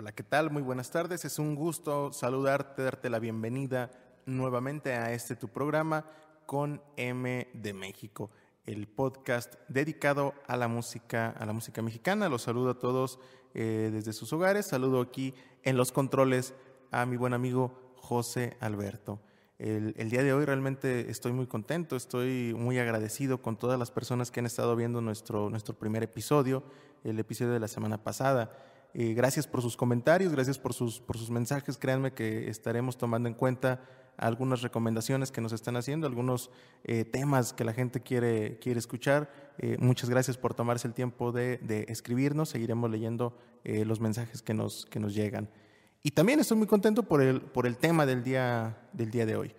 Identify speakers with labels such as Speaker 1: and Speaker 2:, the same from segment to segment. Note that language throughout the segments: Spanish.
Speaker 1: Hola, ¿qué tal? Muy buenas tardes. Es un gusto saludarte, darte la bienvenida nuevamente a este tu programa con M de México, el podcast dedicado a la música, a la música mexicana. Los saludo a todos eh, desde sus hogares. Saludo aquí en los controles a mi buen amigo José Alberto. El, el, día de hoy realmente estoy muy contento, estoy muy agradecido con todas las personas que han estado viendo nuestro, nuestro primer episodio, el episodio de la semana pasada. Eh, gracias por sus comentarios, gracias por sus, por sus mensajes. Créanme que estaremos tomando en cuenta algunas recomendaciones que nos están haciendo, algunos eh, temas que la gente quiere, quiere escuchar. Eh, muchas gracias por tomarse el tiempo de, de escribirnos. Seguiremos leyendo los mensajes que nos, que nos llegan. Y también estoy muy contento por el, por el tema del día, del día de hoy.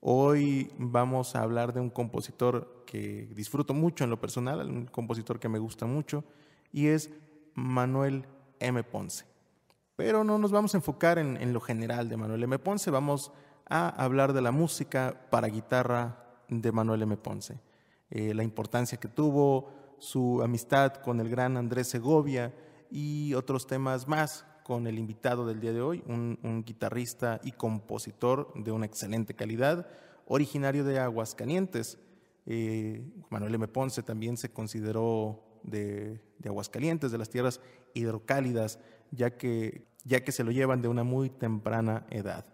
Speaker 1: Hoy vamos a hablar de un compositor que disfruto mucho en lo personal, un compositor que me gusta mucho, y es Manuel M. Ponce. Pero no nos vamos a enfocar en, lo general de Manuel M. Ponce, vamos a hablar de la música para guitarra de Manuel M. Ponce, eh, la importancia que tuvo, su amistad con el gran Andrés Segovia y otros temas más con el invitado del día de hoy, un, guitarrista y compositor de una excelente calidad, originario de Aguascalientes. Eh, Manuel M. Ponce también se consideró de, Aguascalientes, de las tierras hidrocálidas, ya que, ya que se lo llevan de una muy temprana edad.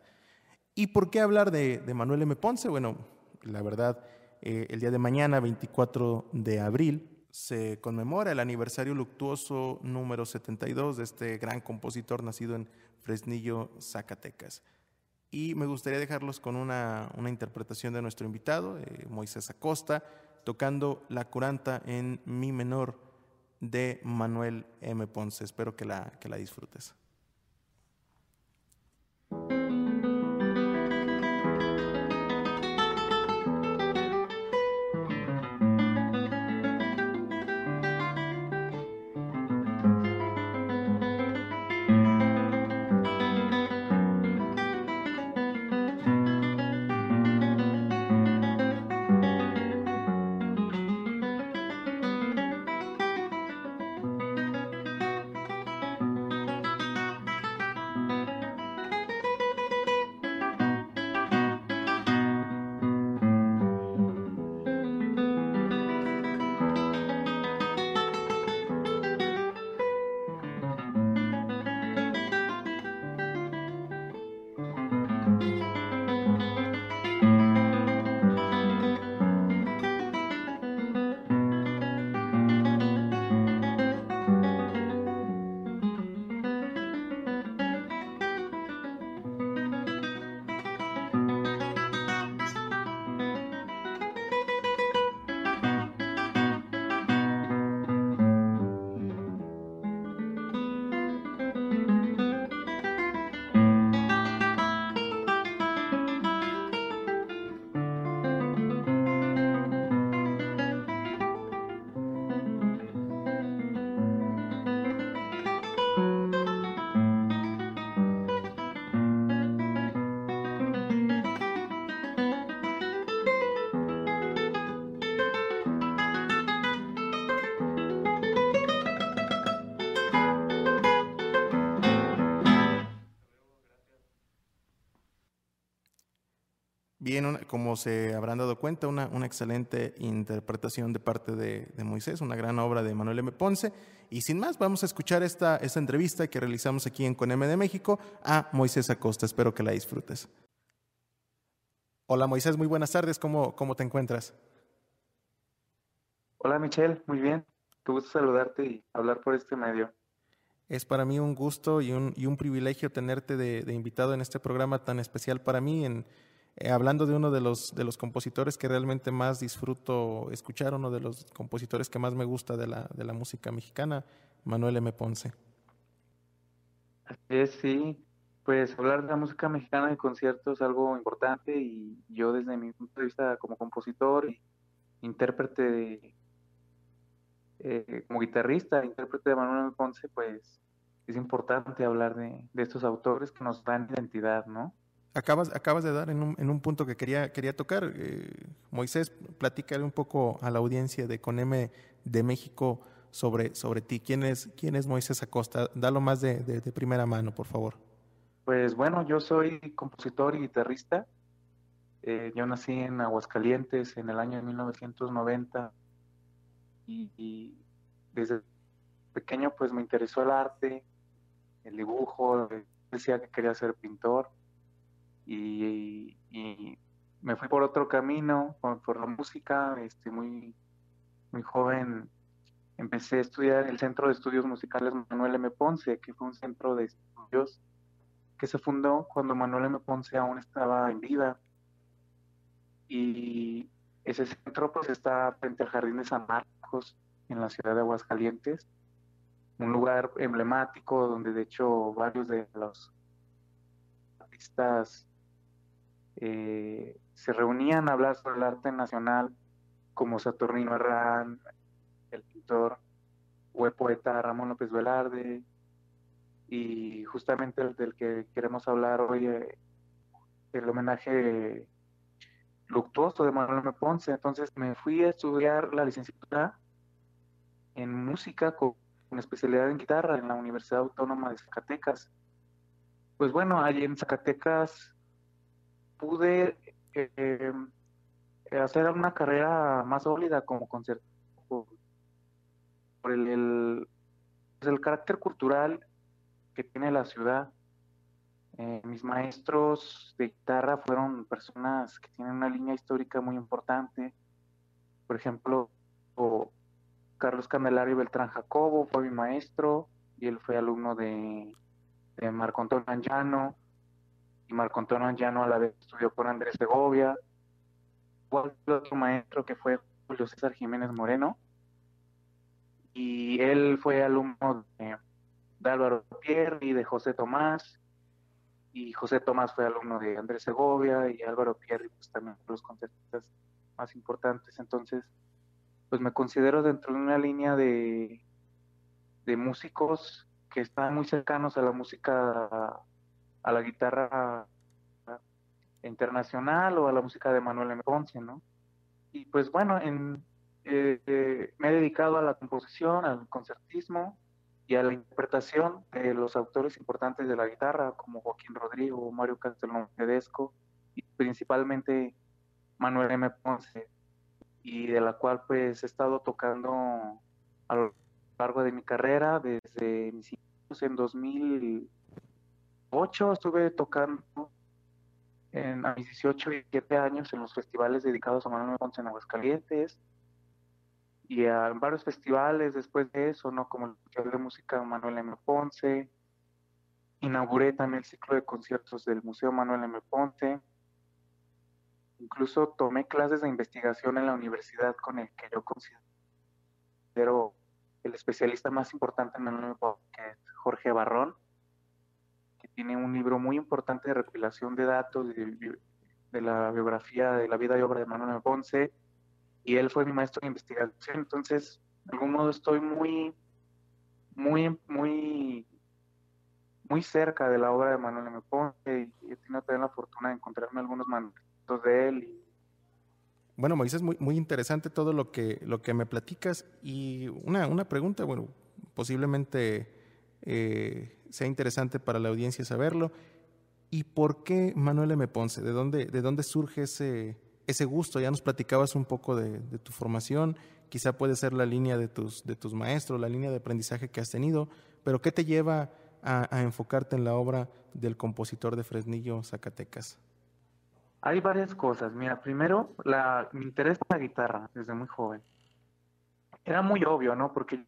Speaker 1: ¿Y por qué hablar de, Manuel M. Ponce? Bueno, la verdad, eh, el día de mañana, 24 de abril, se conmemora el aniversario luctuoso número 72 de este gran compositor nacido en Fresnillo, Zacatecas. Y me gustaría dejarlos con una, interpretación de nuestro invitado, eh, Moisés Acosta, tocando la curanta en mi menor de Manuel M. Ponce. Espero que la, que la disfrutes. Bien, como se habrán dado cuenta, una, una excelente interpretación de parte de, Moisés, una gran obra de Manuel M. Ponce. Y sin más, vamos a escuchar esta, esta entrevista que realizamos aquí en Conem de México a Moisés Acosta. Espero que la disfrutes. Hola Moisés, muy buenas tardes. ¿Cómo, cómo te encuentras?
Speaker 2: Hola Michelle, muy bien. Qué gusto saludarte y hablar por este medio.
Speaker 1: Es para mí un gusto y un, y un privilegio tenerte de, de invitado en este programa tan especial para mí en eh, hablando de uno de los, de los compositores que realmente más disfruto escuchar, uno de los compositores que más me gusta de la, de la música mexicana, Manuel M. Ponce.
Speaker 2: Así es, sí. Pues hablar de la música mexicana de conciertos es algo importante y yo desde mi punto de vista como compositor, intérprete, eh, como guitarrista, intérprete de Manuel M. Ponce, pues es importante hablar de, de estos autores que nos dan identidad, ¿no?
Speaker 1: Acabas, acabas de dar en un, en un punto que quería, quería tocar. Eh, Moisés, platícale un poco a la audiencia de Coneme de México sobre, sobre ti. ¿Quién es, quién es Moisés Acosta? Dalo más de, de, primera mano, por favor.
Speaker 2: Pues bueno, yo soy compositor y guitarrista. Eh, yo nací en Aguascalientes en el año de 1990 y, y, desde pequeño pues me interesó el arte, el dibujo, decía que quería ser pintor y, me fui por otro camino, por, la música, este, muy, muy joven empecé a estudiar el Centro de Estudios Musicales Manuel M. Ponce, que fue un centro de estudios que se fundó cuando Manuel M. Ponce aún estaba en vida. Y ese centro pues está frente al Jardín de San Marcos, en la ciudad de Aguascalientes, un lugar emblemático donde de hecho varios de los artistas eh, se reunían a hablar sobre el arte nacional, como Saturnino Herrán, el pintor, o el poeta Ramón López Velarde, y justamente el del que queremos hablar hoy, eh, el homenaje luctuoso de Manuel M. Ponce. Entonces me fui a estudiar la licenciatura en música con una especialidad en guitarra en la Universidad Autónoma de Zacatecas. Pues bueno, allí en Zacatecas pude eh, hacer una carrera más sólida como concierto por, el, pues, el, carácter cultural que tiene la ciudad. Eh, mis maestros de guitarra fueron personas que tienen una línea histórica muy importante. Por ejemplo, Carlos Candelario Beltrán Jacobo fue mi maestro y él fue alumno de, de Marco Antonio Angiano y Marco Antonio Angiano a la vez estudió con Andrés Segovia. Igual otro maestro que fue Julio César Jiménez Moreno. Y él fue alumno de, Álvaro Pierre y de José Tomás. Y José Tomás fue alumno de Andrés Segovia y Álvaro Pierre, pues también los concertistas más importantes. Entonces, pues me considero dentro de una línea de, de músicos que están muy cercanos a la música a la guitarra internacional o a la música de Manuel M. Ponce, ¿no? Y pues bueno, en, eh, me he dedicado a la composición, al concertismo y a la interpretación de los autores importantes de la guitarra, como Joaquín Rodrigo, Mario Castellón Tedesco y principalmente Manuel M. Ponce, y de la cual pues he estado tocando a lo largo de mi carrera, desde mis inicios en 2000 ocho estuve tocando en, a mis 18 y 17 años en los festivales dedicados a Manuel Ponce en Aguascalientes y a varios festivales después de eso, ¿no? Como el Festival de Música Manuel M. Ponce. Inauguré también el ciclo de conciertos del Museo Manuel M. Ponce. Incluso tomé clases de investigación en la universidad con el que yo considero el especialista más importante en Manuel M. Ponce, que es Jorge Barrón tiene un libro muy importante de recopilación de datos de, la biografía de la vida y obra de Manuel Ponce, y él fue mi maestro de investigación, entonces, de algún modo estoy muy, muy, muy, muy cerca de la obra de Manuel M. Ponce, y he tenido también la fortuna de encontrarme algunos manuscritos de él.
Speaker 1: Bueno, Moisés, muy, muy interesante todo lo que, lo que me platicas, y una, una pregunta, bueno, posiblemente eh, sea interesante para la audiencia saberlo. ¿Y por qué Manuel M. Ponce? ¿De dónde, de dónde surge ese, ese gusto? Ya nos platicabas un poco de, tu formación, quizá puede ser la línea de tus, de tus maestros, la línea de aprendizaje que has tenido, pero ¿qué te lleva a, enfocarte en la obra del compositor de Fresnillo, Zacatecas?
Speaker 2: Hay varias cosas. Mira, primero, la, mi interés por la guitarra desde muy joven. Era muy obvio, ¿no? Porque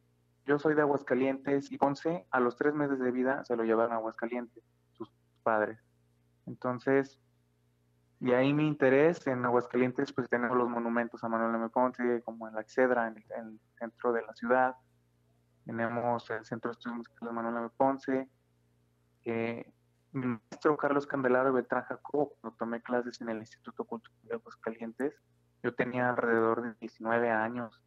Speaker 2: yo soy de Aguascalientes y Ponce a los tres meses de vida se lo llevaron a Aguascalientes, sus padres. Entonces, de ahí mi interés en Aguascalientes, pues tenemos los monumentos a Manuel M. Ponce, como en la Excedra, en el, centro de la ciudad. Tenemos el Centro de Estudios Musicales de Manuel M. Ponce. Eh, mi maestro Carlos Candelario Beltrán Jacob, cuando tomé clases en el Instituto Cultural de Aguascalientes, yo tenía alrededor de 19 años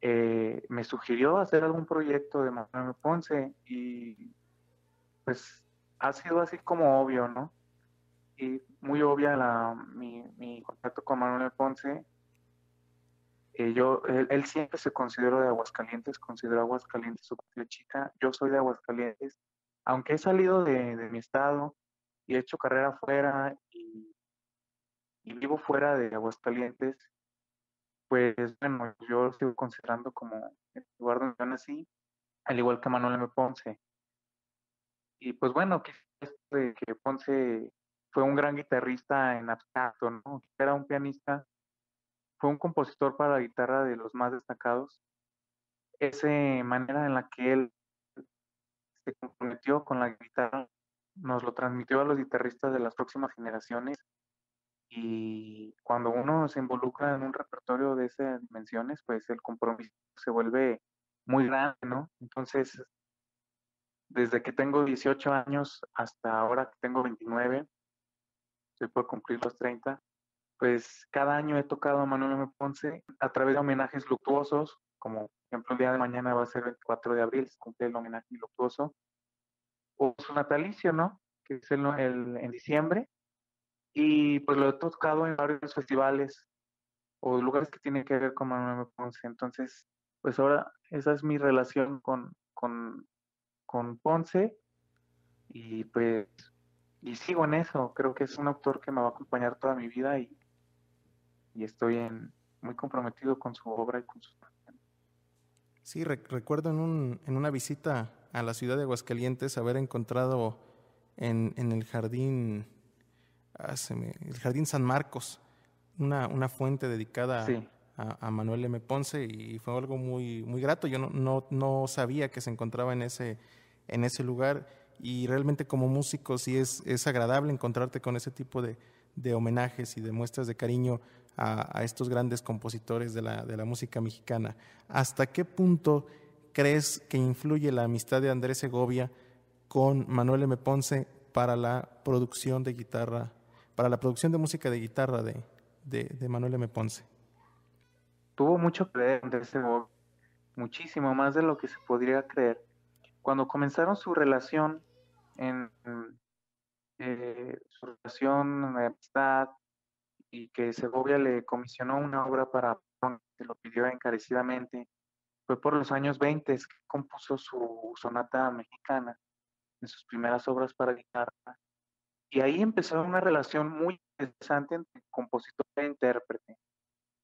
Speaker 2: eh, me sugirió hacer algún proyecto de Manuel Ponce y pues ha sido así como obvio, ¿no? Y muy obvia la, mi, contacto con Manuel Ponce. Eh, yo, él, siempre se consideró de Aguascalientes, consideró Aguascalientes su chica. Yo soy de Aguascalientes, aunque he salido de, de mi estado y he hecho carrera fuera y, vivo fuera de Aguascalientes, pues bueno, yo sigo considerando como yo nací, al igual que Manuel M. Ponce. Y pues bueno, que, que Ponce fue un gran guitarrista en abstracto, ¿no? Era un pianista, fue un compositor para la guitarra de los más destacados. Esa manera en la que él se comprometió con la guitarra nos lo transmitió a los guitarristas de las próximas generaciones y cuando uno se involucra en un repertorio de esas dimensiones, pues el compromiso se vuelve muy grande, ¿no? Entonces, desde que tengo 18 años hasta ahora que tengo 29, estoy por cumplir los 30, pues cada año he tocado a Manuel M. Ponce a través de homenajes luctuosos, como por ejemplo el día de mañana va a ser el 24 de abril, se cumple el homenaje luctuoso, o su natalicio, ¿no? Que es el, en diciembre, y pues lo he tocado en varios festivales o lugares que tienen que ver con Manuel. Ponce, entonces, pues ahora esa es mi relación con, con, con Ponce, y pues y sigo en eso. Creo que es un autor que me va a acompañar toda mi vida y, y estoy en, muy comprometido con su obra y con su
Speaker 1: Sí, recuerdo en, un, en una visita a la ciudad de Aguascalientes haber encontrado en, en el jardín, ah, el jardín San Marcos, una, una fuente dedicada a, a, Manuel M. Ponce y fue algo muy, muy grato. Yo no, no, no sabía que se encontraba en ese, en ese lugar y realmente como músico sí es, es agradable encontrarte con ese tipo de, de homenajes y de muestras de cariño a, a estos grandes compositores de la, de la, música mexicana. ¿Hasta qué punto crees que influye la amistad de Andrés Segovia con Manuel M. Ponce para la producción de guitarra, para la producción de música de guitarra de, Manuel M. Ponce?
Speaker 2: Tuvo mucho que ver Segovia, muchísimo más de lo que se podría creer. Cuando comenzaron su relación en eh, su relación de amistad y que Segovia le comisionó una obra para que lo pidió encarecidamente. Fue por los años 20 que compuso su sonata mexicana, en sus primeras obras para guitarra. Y ahí empezó una relación muy interesante entre compositor e intérprete.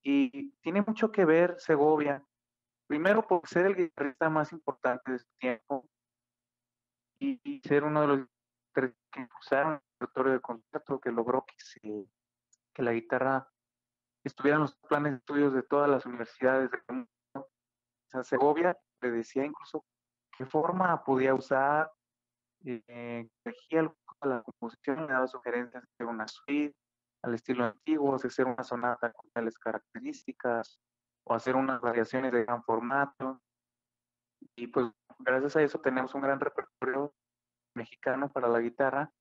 Speaker 2: Y tiene mucho que ver Segovia, primero por ser el guitarrista más importante de su tiempo, y, ser uno de los que impulsaron el repertorio de concierto que logró que, se, que la guitarra estuviera en los planes de estudios de todas las universidades del mundo. O sea, Segovia le decía incluso qué forma podía usar, eh, elegía la composición, le daba sugerencias de hacer una suite al estilo antiguo, hacer una sonata con tales características, o hacer unas variaciones de gran formato. Y pues gracias a eso tenemos un gran repertorio mexicano para la guitarra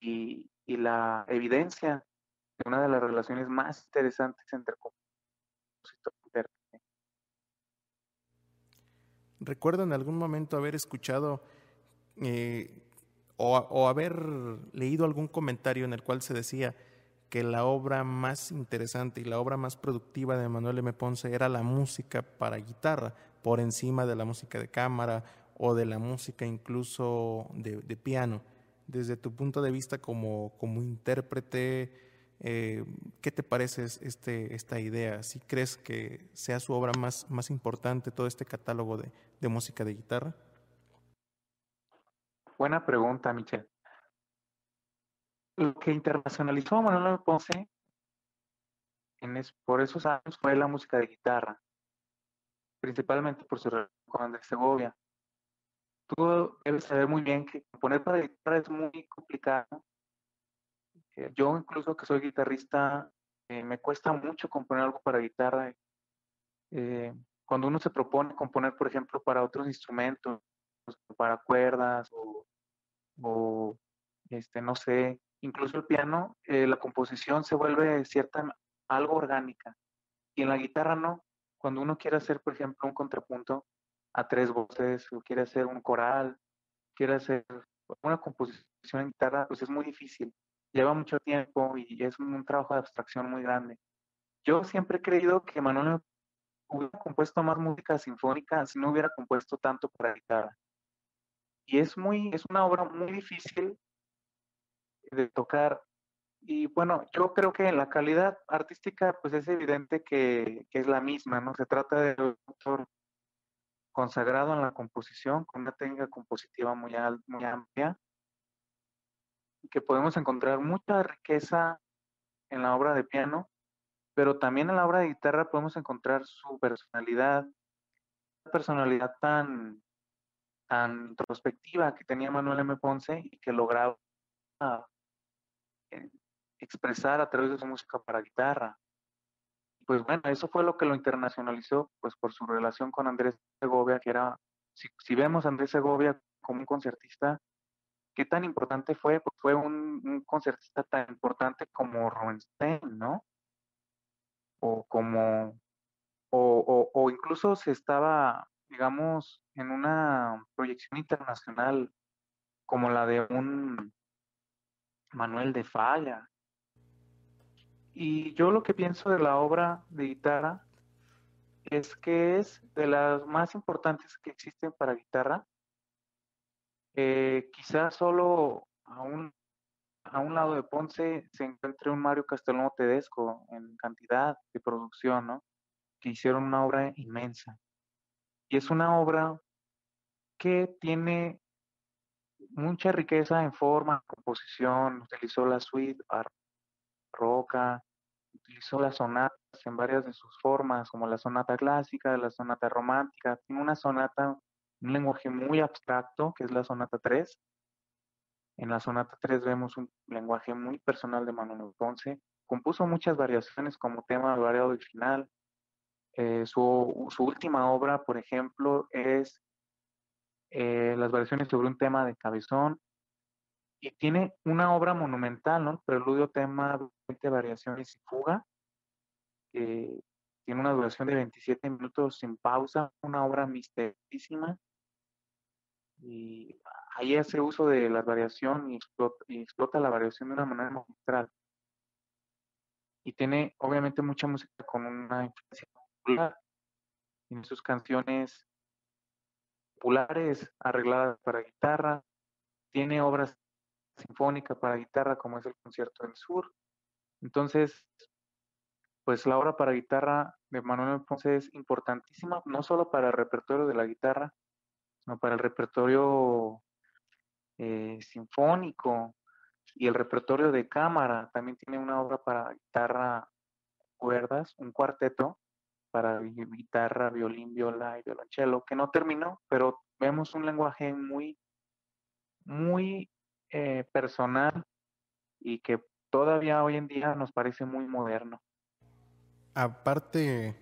Speaker 2: y, la evidencia de una de las relaciones más interesantes entre compositor y intérprete.
Speaker 1: Recuerdo en algún momento haber escuchado eh, o, haber leído algún comentario en el cual se decía que la obra más interesante y la obra más productiva de Manuel M. Ponce era la música para guitarra, por encima de la música de cámara o de la música incluso de, de piano. Desde tu punto de vista como, como intérprete, eh, ¿qué te parece este, esta idea? ¿Si crees que sea su obra más, más importante todo este catálogo de, de música de guitarra?
Speaker 2: Buena pregunta, Michelle. Lo que internacionalizó a Manuel Ponce en por esos años fue la música de guitarra, principalmente por su relación con Segovia tú debes saber muy bien que componer para guitarra es muy complicado. Eh, yo incluso que soy guitarrista, eh, me cuesta mucho componer algo para guitarra. Eh, cuando uno se propone componer, por ejemplo, para otros instrumentos, para cuerdas o, o este, no sé, incluso el piano, la composición se vuelve cierta, algo orgánica. Y en la guitarra no. Cuando uno quiere hacer, por ejemplo, un contrapunto, a tres voces, o quiere hacer un coral, quiere hacer una composición en guitarra, pues es muy difícil. Lleva mucho tiempo y es un, trabajo de abstracción muy grande. Yo siempre he creído que Manuel hubiera compuesto más música sinfónica si no hubiera compuesto tanto para guitarra. Y es muy, es una obra muy difícil de tocar. Y bueno, yo creo que en la calidad artística, pues es evidente que, que es la misma, ¿no? Se trata de un autor consagrado en la composición, con una técnica compositiva muy, muy amplia, que podemos encontrar mucha riqueza en la obra de piano, pero también en la obra de guitarra podemos encontrar su personalidad, personalidad tan, tan introspectiva que tenía Manuel M. Ponce y que lograba eh, expresar a través de su música para guitarra. Pues bueno, eso fue lo que lo internacionalizó, pues por su relación con Andrés Segovia, que era, si, vemos a Andrés Segovia como un concertista, ¿qué tan importante fue? Pues fue un, un concertista tan importante como Rubinstein, ¿no? O como, o, o, incluso se estaba, digamos, en una proyección internacional como la de un Manuel de Falla. Y yo lo que pienso de la obra de guitarra es que es de las más importantes que existen para guitarra eh, quizás solo a un, a un lado de Ponce se encuentre un Mario Castellano Tedesco en cantidad de producción, ¿no? Que hicieron una obra inmensa. Y es una obra que tiene mucha riqueza en forma, composición, utilizó la suite roca, utilizó las sonatas en varias de sus formas, como la sonata clásica, la sonata romántica, tiene una sonata un lenguaje muy abstracto, que es la sonata 3. En la sonata 3 vemos un lenguaje muy personal de Manuel Ponce. Compuso muchas variaciones como tema variado y final. Eh, su, su, última obra, por ejemplo, es eh, las variaciones sobre un tema de cabezón. Y tiene una obra monumental, ¿no? Preludio, tema, 20 variaciones y fuga. tiene una duración de 27 minutos sin pausa, una obra misterísima y ahí hace uso de la variación y explota, la variación de una manera magistral. Y tiene obviamente mucha música con una influencia. En sus canciones populares arregladas para guitarra. Tiene obras sinfónicas para guitarra como es el Concierto del Sur. Entonces, pues la obra para guitarra de Manuel Ponce es importantísima, no solo para el repertorio de la guitarra, para el repertorio eh, sinfónico y el repertorio de cámara. También tiene una obra para guitarra, cuerdas, un cuarteto para guitarra, violín, viola y violonchelo, que no terminó, pero vemos un lenguaje muy, muy eh, personal y que todavía hoy en día nos parece muy moderno.
Speaker 1: Aparte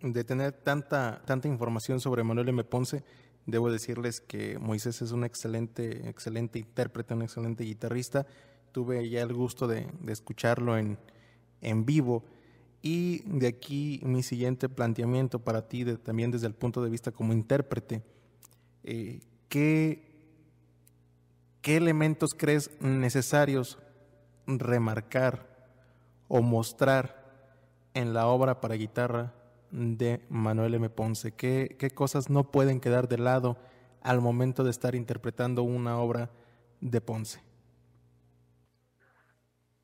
Speaker 1: de tener tanta, tanta información sobre Manuel M. Ponce, Debo decirles que Moisés es un excelente, excelente intérprete, un excelente guitarrista. Tuve ya el gusto de, escucharlo en, en, vivo. Y de aquí mi siguiente planteamiento para ti, también desde el punto de vista como intérprete. Eh, ¿qué, ¿Qué elementos crees necesarios remarcar o mostrar en la obra para guitarra de Manuel M. Ponce? ¿Qué, ¿Qué, cosas no pueden quedar de lado al momento de estar interpretando una obra de Ponce?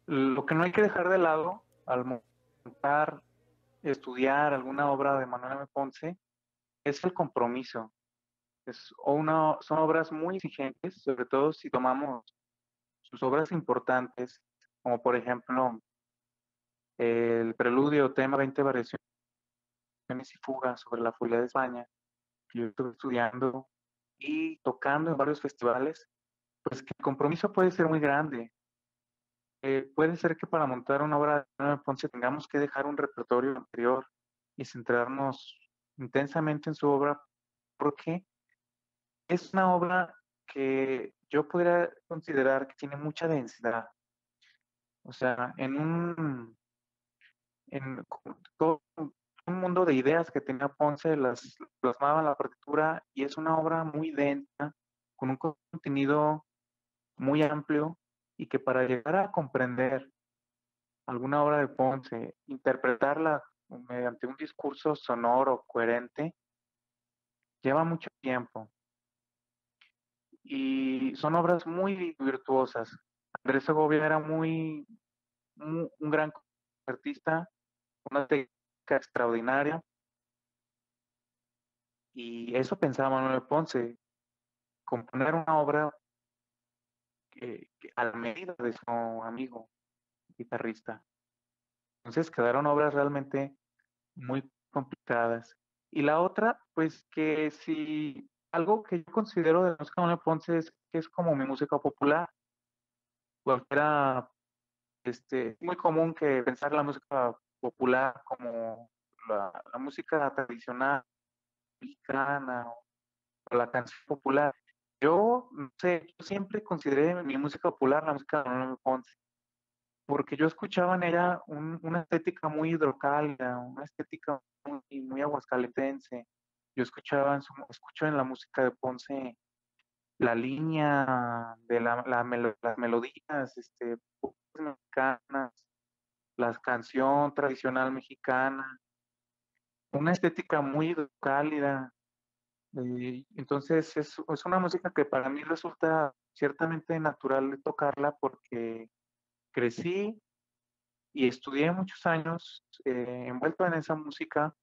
Speaker 2: Lo que no hay que dejar de lado al montar, estudiar alguna obra de Manuel M. Ponce es el compromiso. Es una, son obras muy exigentes, sobre todo si tomamos sus obras importantes, como por ejemplo el preludio, tema 20 variaciones y fugas sobre la furia de España, yo estuve estudiando y tocando en varios festivales, pues que el compromiso puede ser muy grande. Eh, puede ser que para montar una obra de Ponce tengamos que dejar un repertorio anterior y centrarnos intensamente en su obra, porque es una obra que yo podría considerar que tiene mucha densidad. O sea, en un en todo, un mundo de ideas que tenía Ponce, las plasmaba en la partitura y es una obra muy densa, con un contenido muy amplio y que para llegar a comprender alguna obra de Ponce, interpretarla mediante un discurso sonoro, coherente, lleva mucho tiempo. Y son obras muy virtuosas. Andrés Segovia era muy, un gran artista, una técnica extraordinaria. Y eso pensaba Manuel Ponce, componer una obra que, a la medida de su amigo guitarrista. Entonces quedaron obras realmente muy complicadas. Y la otra, pues que si algo que yo considero de la música de Manuel Ponce es que es como mi música popular. Cualquiera, este, muy común que pensar la música popular como la, la música tradicional mexicana o la canción popular. Yo, no sé, yo siempre consideré mi música popular la música de Manuel Ponce, porque yo escuchaba en ella una estética muy hidrocálida, una estética muy, muy aguascalentense. Yo escuchaba, en escucho en la música de Ponce la línea de la, las melodías este, mexicanas, la canción tradicional mexicana, una estética muy cálida, entonces es, es, una música que para mí resulta ciertamente natural tocarla porque crecí y estudié muchos años eh, envuelto en esa música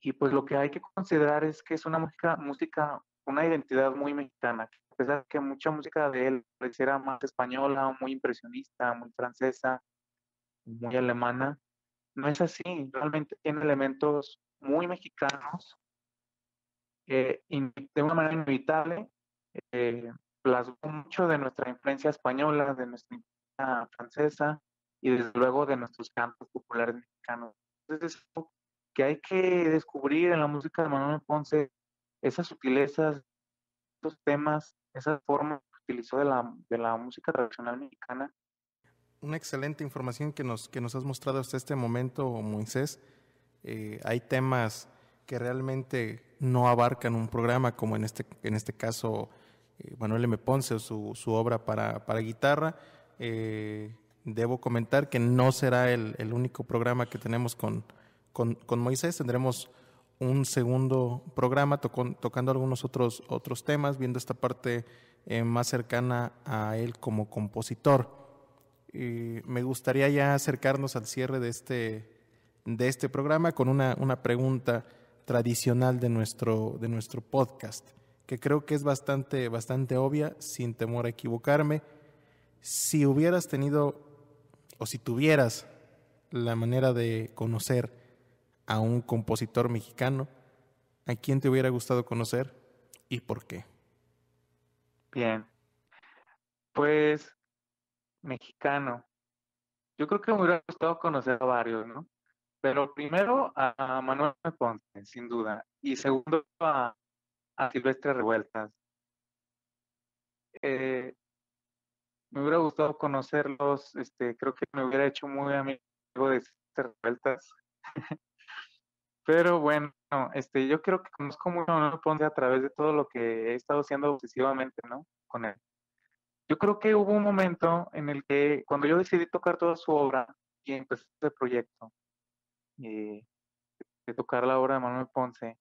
Speaker 2: y pues lo que hay que considerar es que es una música, música una identidad muy mexicana, a pesar de que mucha música de él pareciera más española, muy impresionista, muy francesa, muy alemana, no es así, realmente tiene elementos muy mexicanos eh, de una manera inevitable, eh, plasmó mucho de nuestra influencia española, de nuestra influencia francesa y desde luego de nuestros cantos populares mexicanos. Entonces es algo que hay que descubrir en la música de Manuel Ponce, esas sutilezas, esos temas, esa forma que utilizó de la, de la música tradicional mexicana.
Speaker 1: Una excelente información que nos, que nos has mostrado hasta este momento, Moisés. Eh, hay temas que realmente no abarcan un programa, como en este, en este caso eh, Manuel M. Ponce, su, su obra para, para guitarra. Eh, debo comentar que no será el, el único programa que tenemos con, con, con, Moisés, tendremos un segundo programa tocando algunos otros, otros temas, viendo esta parte eh, más cercana a él como compositor. me gustaría ya acercarnos al cierre de este, de este programa con una, una pregunta tradicional de nuestro, de nuestro podcast, que creo que es bastante, bastante obvia, sin temor a equivocarme. Si hubieras tenido, o si tuvieras la manera de conocer a un compositor mexicano, ¿a quién te hubiera gustado conocer y por qué?
Speaker 2: Bien, pues mexicano. Yo creo que me hubiera gustado conocer a varios, ¿no? Pero primero a Manuel Ponce, sin duda. Y segundo a, Silvestre Revueltas. Eh, me hubiera gustado conocerlos, este, creo que me hubiera hecho muy amigo de Silvestre Revueltas. Pero bueno, este, yo creo que conozco mucho a Manuel Ponce a través de todo lo que he estado haciendo obsesivamente, ¿no? Con él. Yo creo que hubo un momento en el que cuando yo decidí tocar toda su obra y empecé este proyecto, eh, de tocar la obra de Manuel Ponce,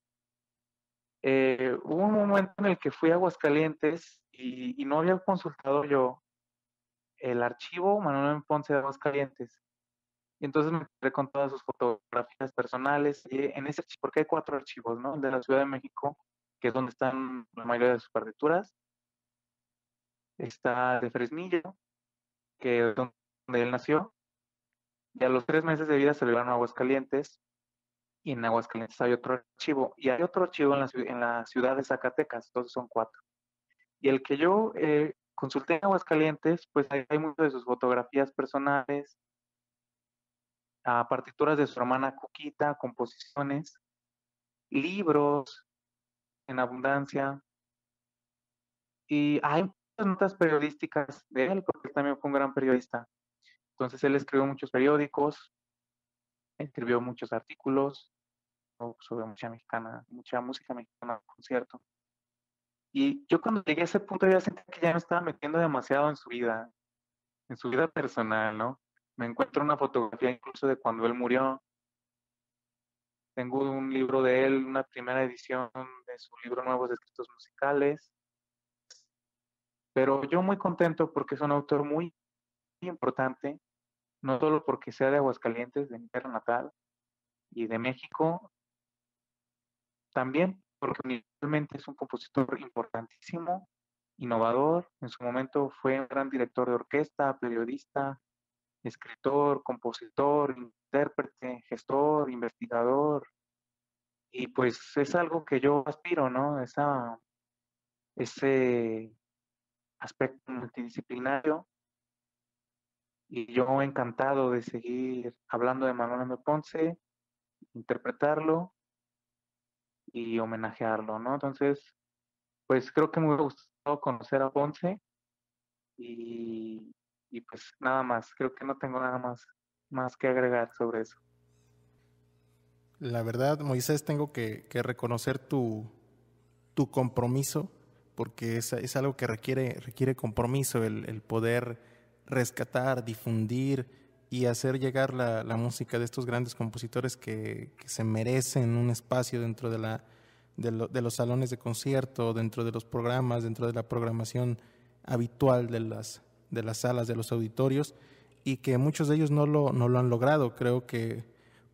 Speaker 2: eh, hubo un momento en el que fui a Aguascalientes y, y, no había consultado yo el archivo Manuel Ponce de Aguascalientes. Y entonces me encontré con todas sus fotografías personales. Y en ese archivo, porque hay cuatro archivos, ¿no? El de la Ciudad de México, que es donde están la mayoría de sus partituras. Está de Fresnillo, que es donde él nació. Y a los tres meses de vida se le a Aguascalientes. Y en Aguascalientes hay otro archivo. Y hay otro archivo en la, en la ciudad de Zacatecas. Entonces son cuatro. Y el que yo eh, consulté en Aguascalientes, pues hay, hay muchas de sus fotografías personales, a partituras de su hermana Cuquita, composiciones, libros en abundancia. Y hay muchas notas periodísticas de él, porque también fue un gran periodista. Entonces él escribió muchos periódicos, escribió muchos artículos sobre mucha mexicana, mucha música mexicana, concierto. Y yo cuando llegué a ese punto ya sentí que ya me estaba metiendo demasiado en su vida, en su vida personal, ¿no? Me encuentro una fotografía incluso de cuando él murió tengo un libro de él, una primera edición de su libro Nuevos Escritos Musicales. Pero yo muy contento porque es un autor muy importante, no solo porque sea de Aguascalientes, de mi tierra natal, y de México, también porque realmente es un compositor importantísimo, innovador. En su momento fue un gran director de orquesta, periodista, escritor, compositor, intérprete, gestor, investigador. Y pues es algo que yo aspiro, ¿no? Esa, ese aspecto multidisciplinario. Y yo encantado de seguir hablando de Manuel M. Ponce, interpretarlo y homenajearlo, ¿no? Entonces, pues creo que me hubiera gustado conocer a Ponce y, y pues nada más, creo que no tengo nada más, más que agregar sobre eso.
Speaker 1: La verdad, Moisés, tengo que, que reconocer tu, tu, compromiso, porque es, es, algo que requiere, requiere compromiso, el, el poder rescatar, difundir y hacer llegar la, la música de estos grandes compositores que, que, se merecen un espacio dentro de, la, de, lo, de los salones de concierto, dentro de los programas, dentro de la programación habitual de las, de las salas, de los auditorios, y que muchos de ellos no lo, no lo han logrado. Creo que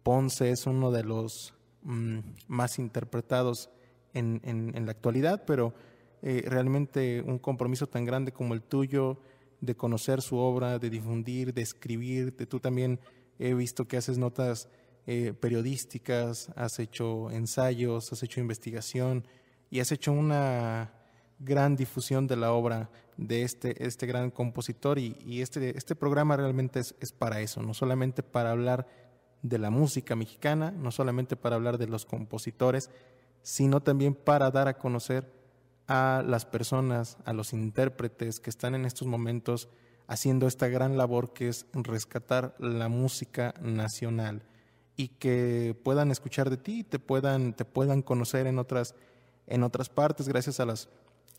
Speaker 1: Ponce es uno de los mmm, más interpretados en, en, en, la actualidad, pero eh, realmente un compromiso tan grande como el tuyo de conocer su obra, de difundir, de escribir, de tú también he visto que haces notas eh, periodísticas, has hecho ensayos, has hecho investigación y has hecho una gran difusión de la obra de este, este gran compositor y, y este, este programa realmente es, es, para eso, no solamente para hablar de la música mexicana, no solamente para hablar de los compositores, sino también para dar a conocer a las personas, a los intérpretes que están en estos momentos haciendo esta gran labor que es rescatar la música nacional y que puedan escuchar de ti, te puedan, te puedan conocer en otras, en otras partes gracias a las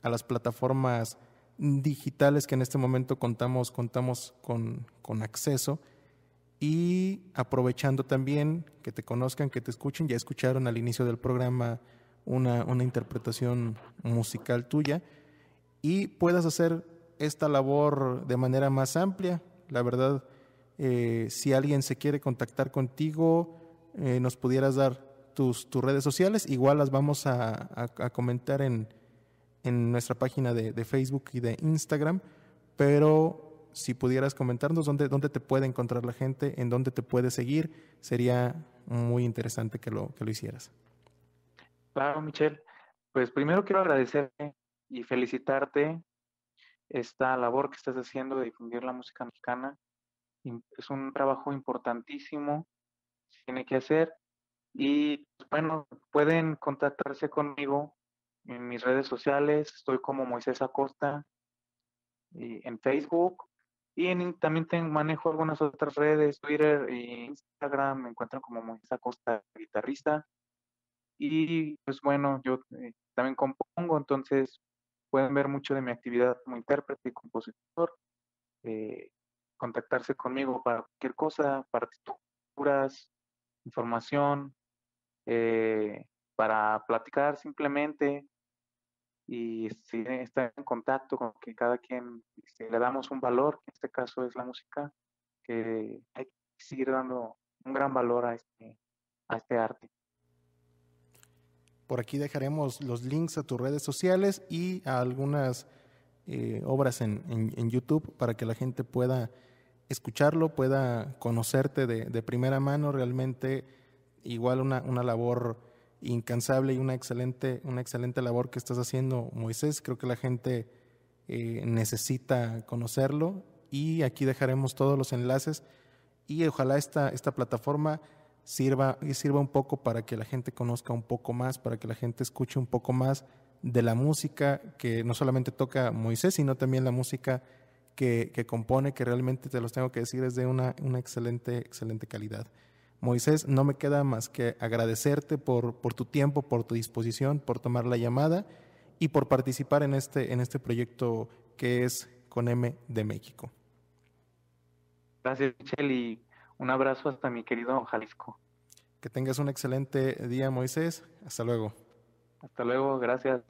Speaker 1: a las plataformas digitales que en este momento contamos, contamos con, con acceso. Y aprovechando también que te conozcan, que te escuchen, ya escucharon al inicio del programa una, una interpretación musical tuya y puedas hacer esta labor de manera más amplia. La verdad, eh, si alguien se quiere contactar contigo, eh, nos pudieras dar tus, tus redes sociales, igual las vamos a, a, comentar en, en nuestra página de, de, Facebook y de Instagram, pero si pudieras comentarnos dónde, dónde te puede encontrar la gente, en dónde te puede seguir, sería muy interesante que lo, que lo hicieras.
Speaker 2: Claro, Michelle. Pues primero quiero agradecerte y felicitarte esta labor que estás haciendo de difundir la música mexicana. Es un trabajo importantísimo, se tiene que hacer. Y bueno, pueden contactarse conmigo en mis redes sociales, estoy como Moisés Acosta y en Facebook y también tengo, manejo algunas otras redes, Twitter e Instagram, me encuentran como Moisés Acosta, guitarrista. Y pues bueno, yo eh, también compongo, entonces pueden ver mucho de mi actividad como intérprete y compositor, eh, contactarse conmigo para cualquier cosa, partituras, información, eh, para platicar simplemente, y si está en contacto con que cada quien si le damos un valor, en este caso es la música, que hay que seguir dando un gran valor a este, a este arte.
Speaker 1: Por aquí dejaremos los links a tus redes sociales y a algunas eh, obras en, en, YouTube para que la gente pueda escucharlo, pueda conocerte de, de primera mano. Realmente igual una, una labor incansable y una excelente, una excelente labor que estás haciendo, Moisés. Creo que la gente eh, necesita conocerlo y aquí dejaremos todos los enlaces y ojalá esta, esta plataforma sirva, sirva un poco para que la gente conozca un poco más, para que la gente escuche un poco más de la música que no solamente toca Moisés, sino también la música que, que compone, que realmente te los tengo que decir es de una, una excelente, excelente calidad. Moisés, no me queda más que agradecerte por, por tu tiempo, por tu disposición, por tomar la llamada y por participar en este, en este proyecto que es con M de México.
Speaker 2: Gracias, Michelle, y un abrazo hasta mi querido Jalisco.
Speaker 1: Que tengas un excelente día, Moisés. Hasta luego.
Speaker 2: Hasta luego, gracias.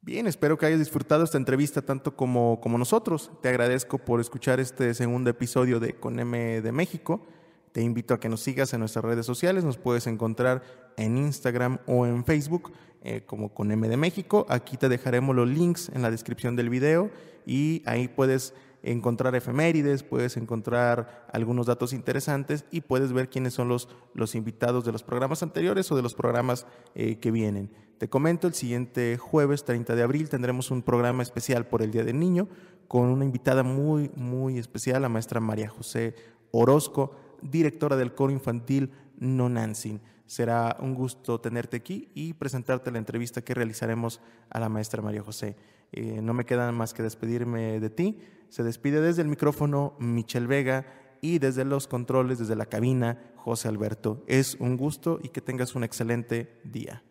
Speaker 1: Bien, espero que hayas disfrutado esta entrevista tanto como, como nosotros. Te agradezco por escuchar este segundo episodio de Con M de México. Te invito a que nos sigas en nuestras redes sociales. Nos puedes encontrar en Instagram o en Facebook eh, como con M de México. Aquí te dejaremos los links en la descripción del video y ahí puedes encontrar efemérides, puedes encontrar algunos datos interesantes y puedes ver quiénes son los, los invitados de los programas anteriores o de los programas eh, que vienen. Te comento, el siguiente jueves 30 de abril tendremos un programa especial por el Día del Niño con una invitada muy, muy especial, la maestra María José Orozco, directora del coro infantil Nonansin. Será un gusto tenerte aquí y presentarte la entrevista que realizaremos a la maestra María José. Eh, no me queda más que despedirme de ti. Se despide desde el micrófono Michel Vega y desde los controles, desde la cabina, José Alberto. Es un gusto y que tengas un excelente día.